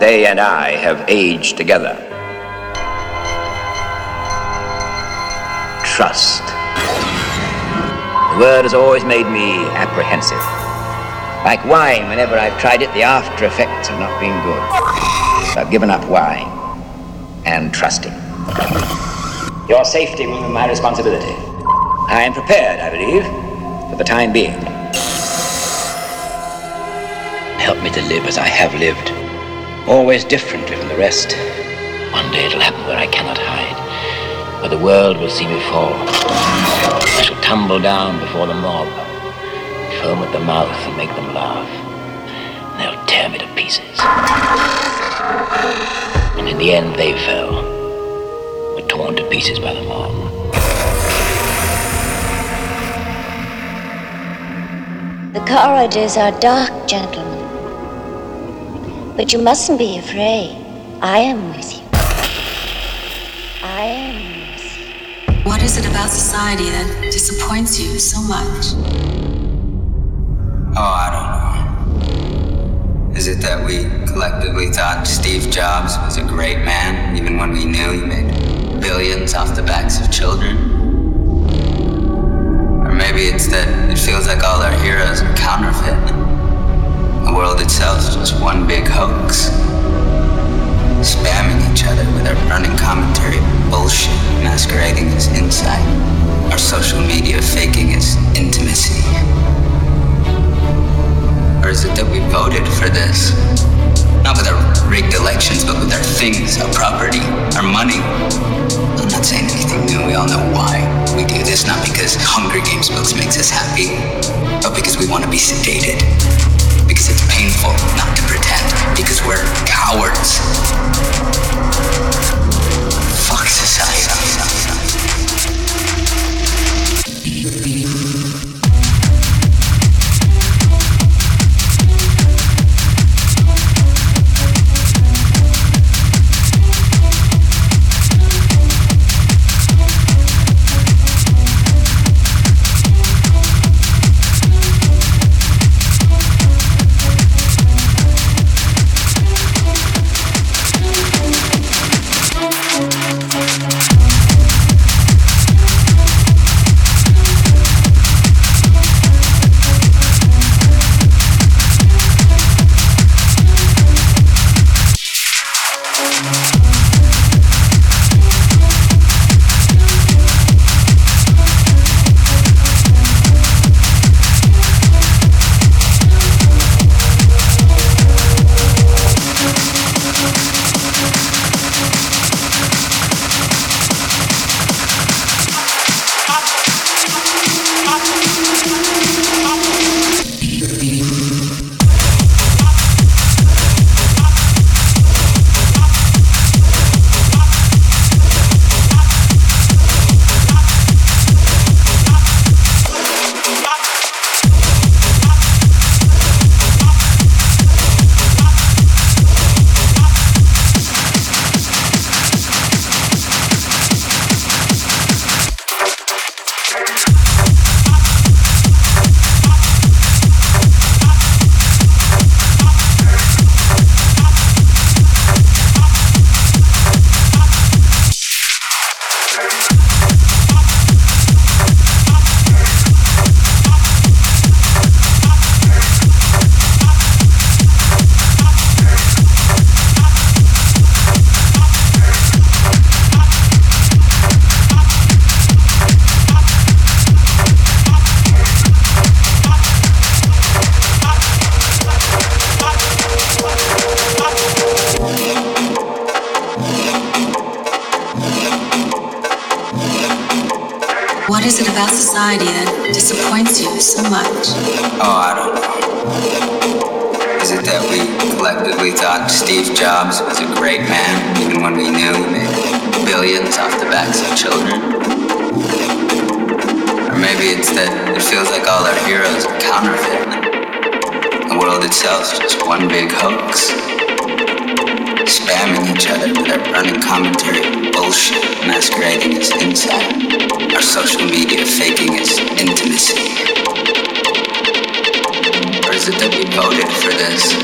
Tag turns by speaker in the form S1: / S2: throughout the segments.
S1: they and I have aged together. Trust. The word has always made me apprehensive. Like wine, whenever I've tried it, the after effects have not been good. I've given up wine and trusting. Your safety will be my responsibility. I am prepared, I believe, for the time being. Help me to live as I have lived, always differently from the rest. One day it'll happen where I cannot hide, where the world will see me fall. I shall tumble down before the mob, foam at the mouth and make them laugh. And they'll tear me to pieces. And in the end, they fell, were torn to pieces by the mob.
S2: The corridors are dark, gentlemen. But you mustn't be afraid. I am with you. I am with you.
S3: What is it about society that disappoints you so much?
S4: Oh, I don't know. Is it that we collectively thought Steve Jobs was a great man, even when we knew he made billions off the backs of children? Or maybe it's that it feels like all our heroes are counterfeit. The world itself's just one big hoax. Spamming each other with our running commentary bullshit masquerading as insight. Our social media faking as intimacy. Or is it that we voted for this? Not with our rigged elections, but with our things, our property, our money. I'm not saying anything new, we all know why we do this. Not because Hunger Games books makes us happy, but because we want to be sedated. It's painful not to pretend. Because we're cowards. Fuck society. Children? Or maybe it's that it feels like all our heroes are counterfeit. The world itself's just one big hoax. Spamming each other with our running commentary bullshit masquerading as insight. Our social media faking as intimacy. Or is it that we voted for this?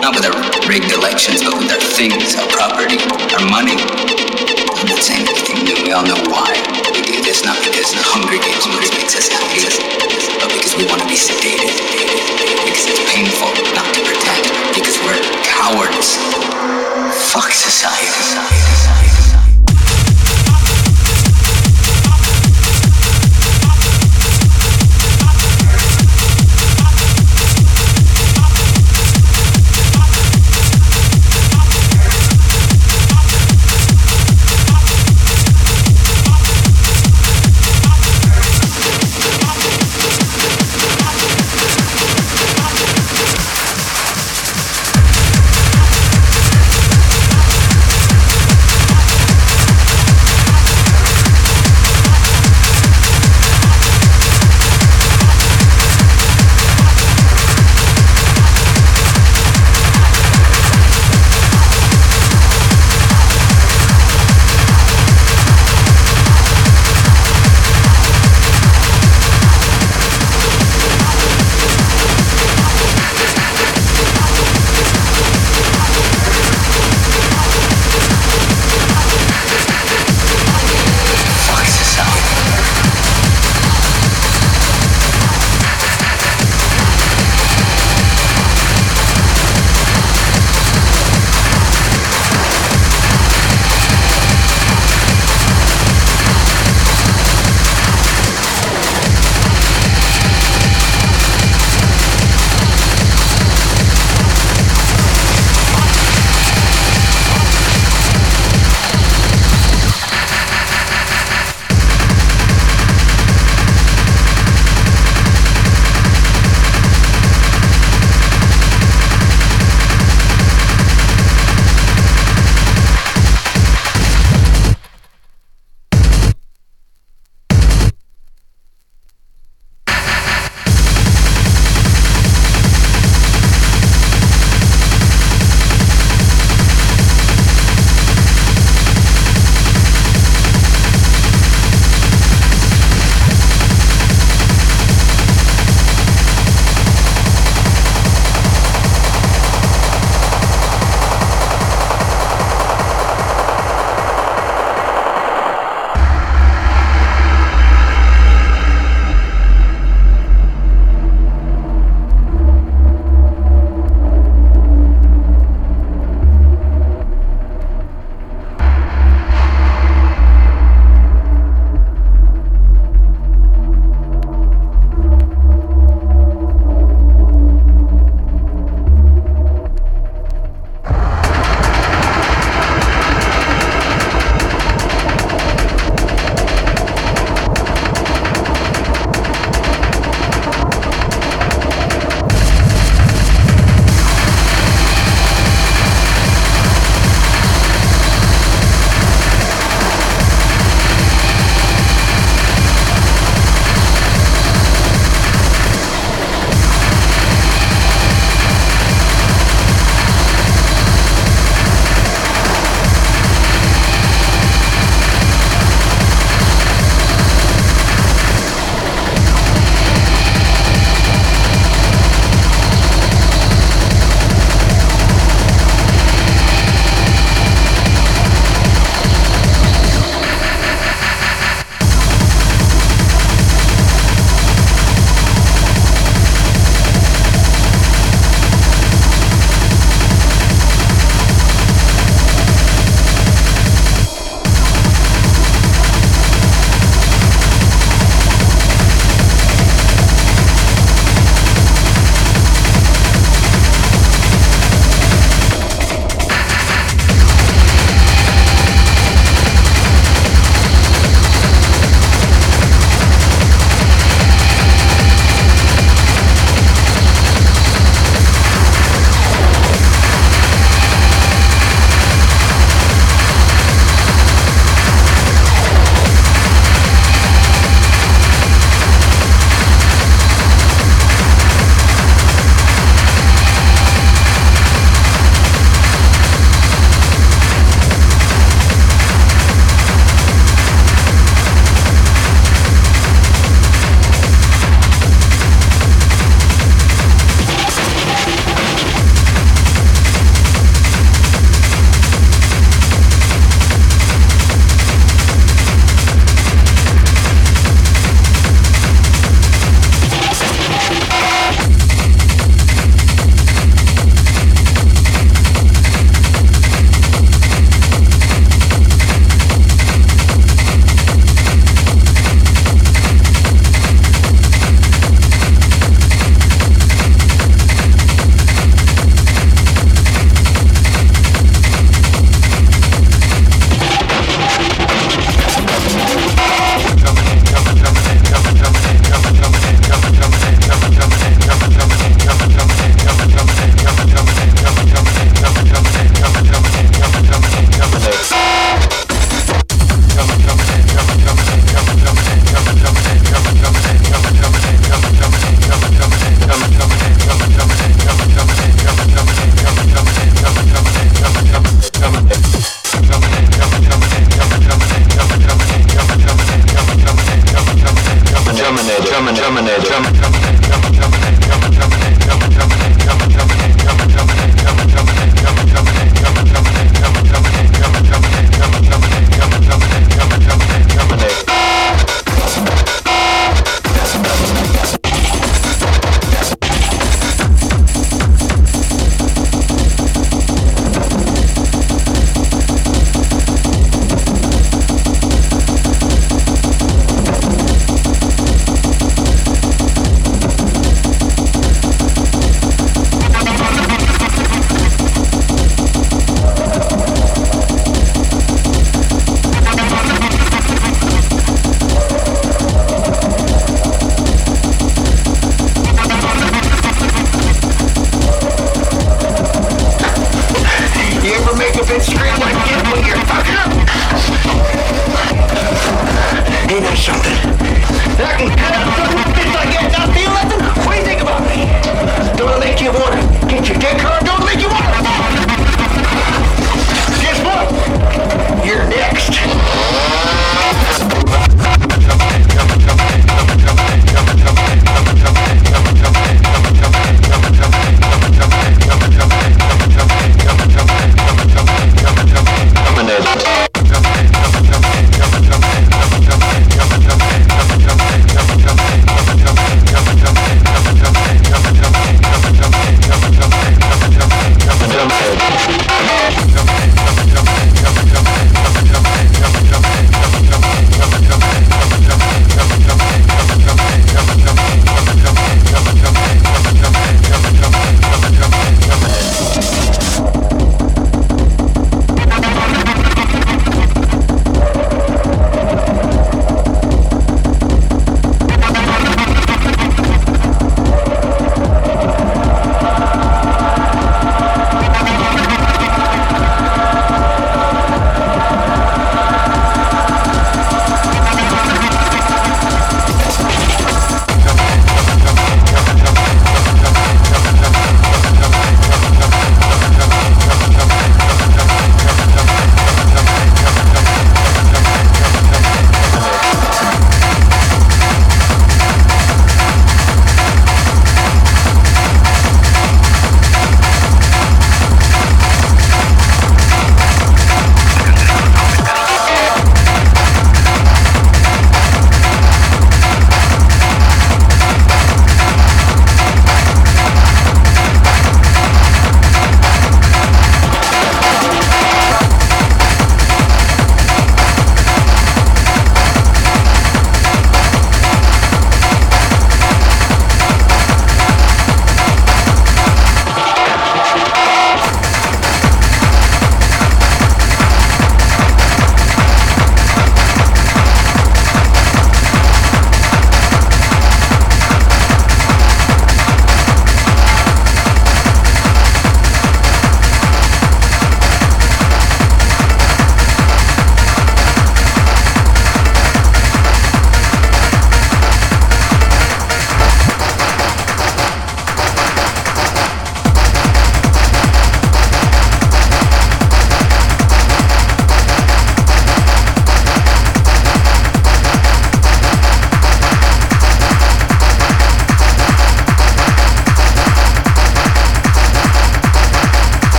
S4: Not with our rigged elections, but with our things, our property, our money. Anything new. We all know why we do this. Not because the Hunger Games movies makes us happy, but because we want to be sedated. Because it's painful not to protect. Because we're cowards. Fuck society.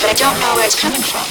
S5: but I don't
S6: know where it's coming from.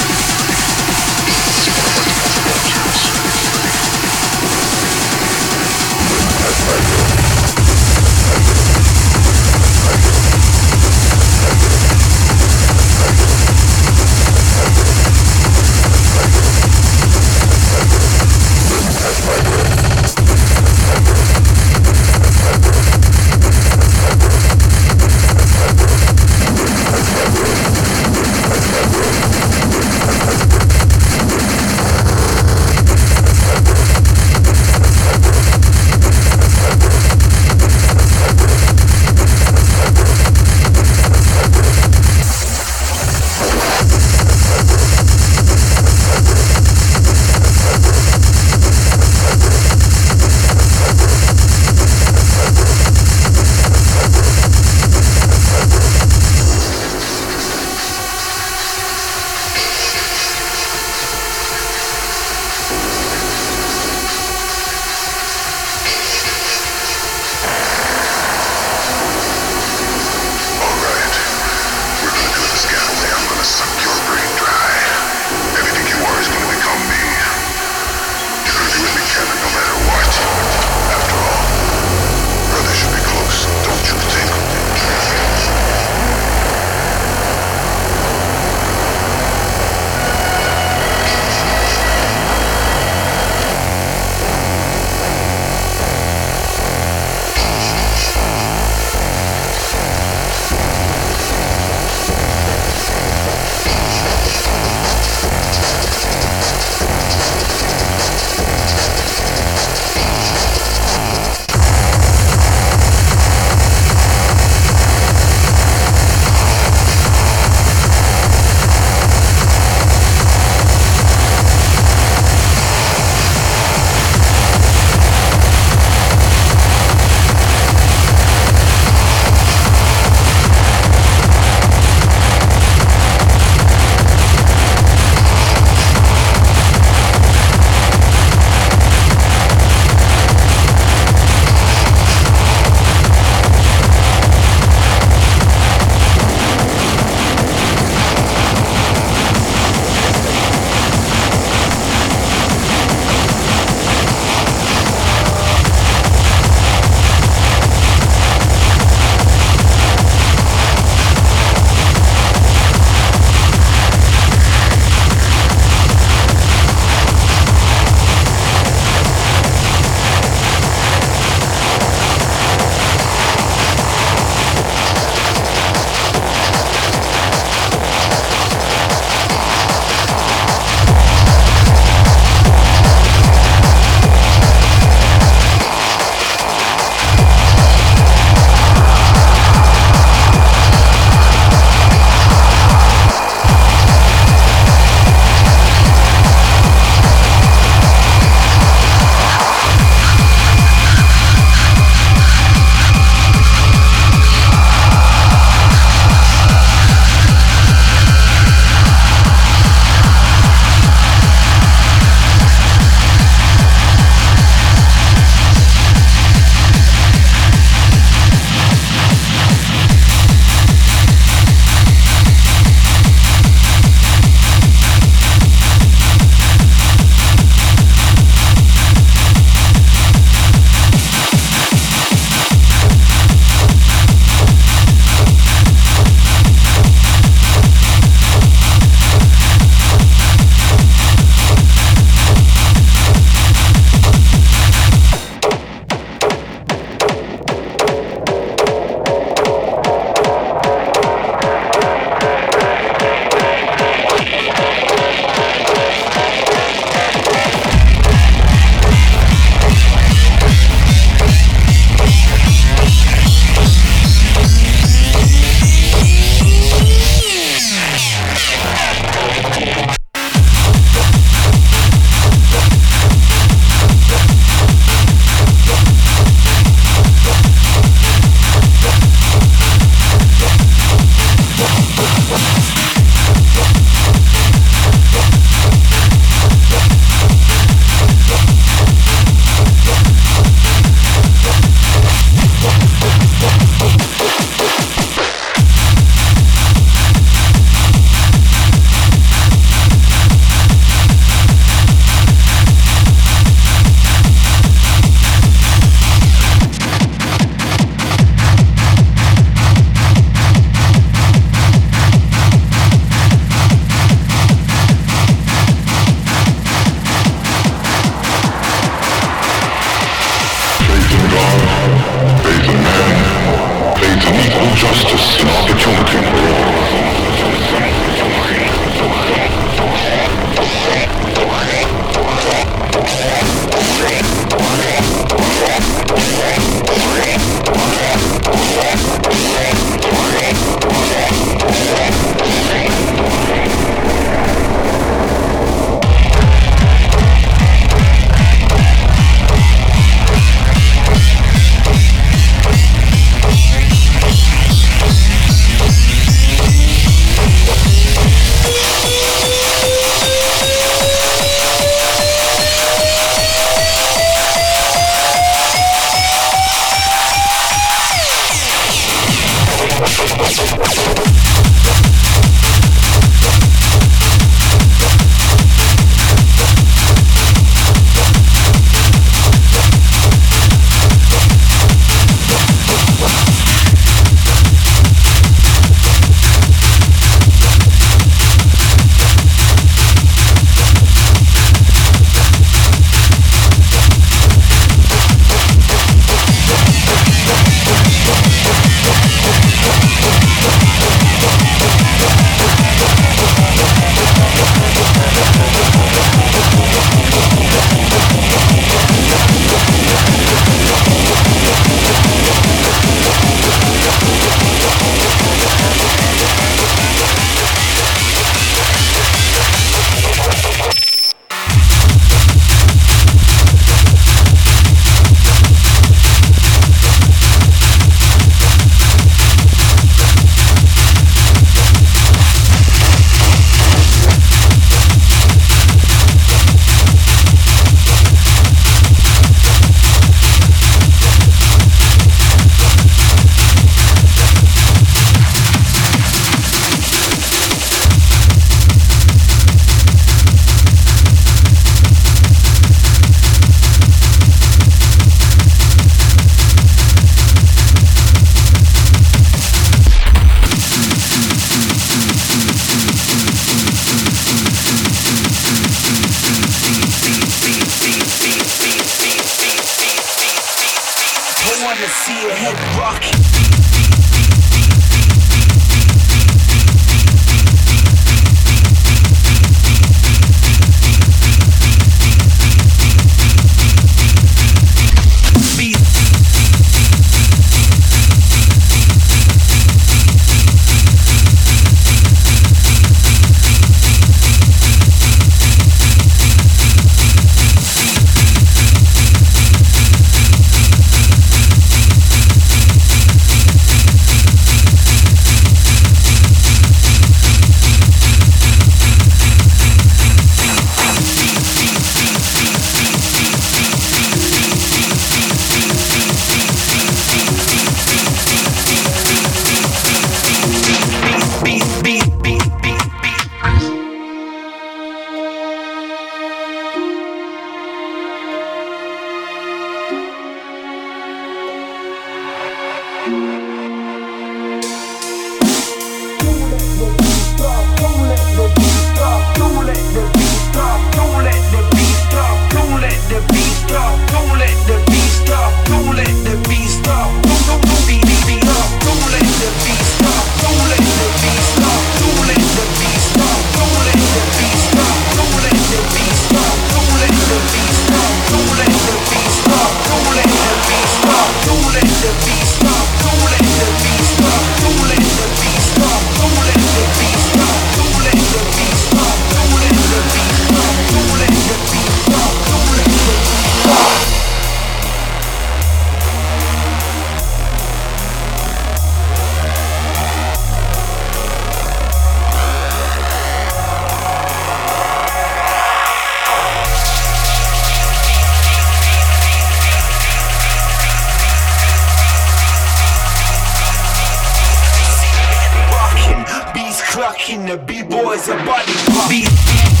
S6: Wanna see your head rock.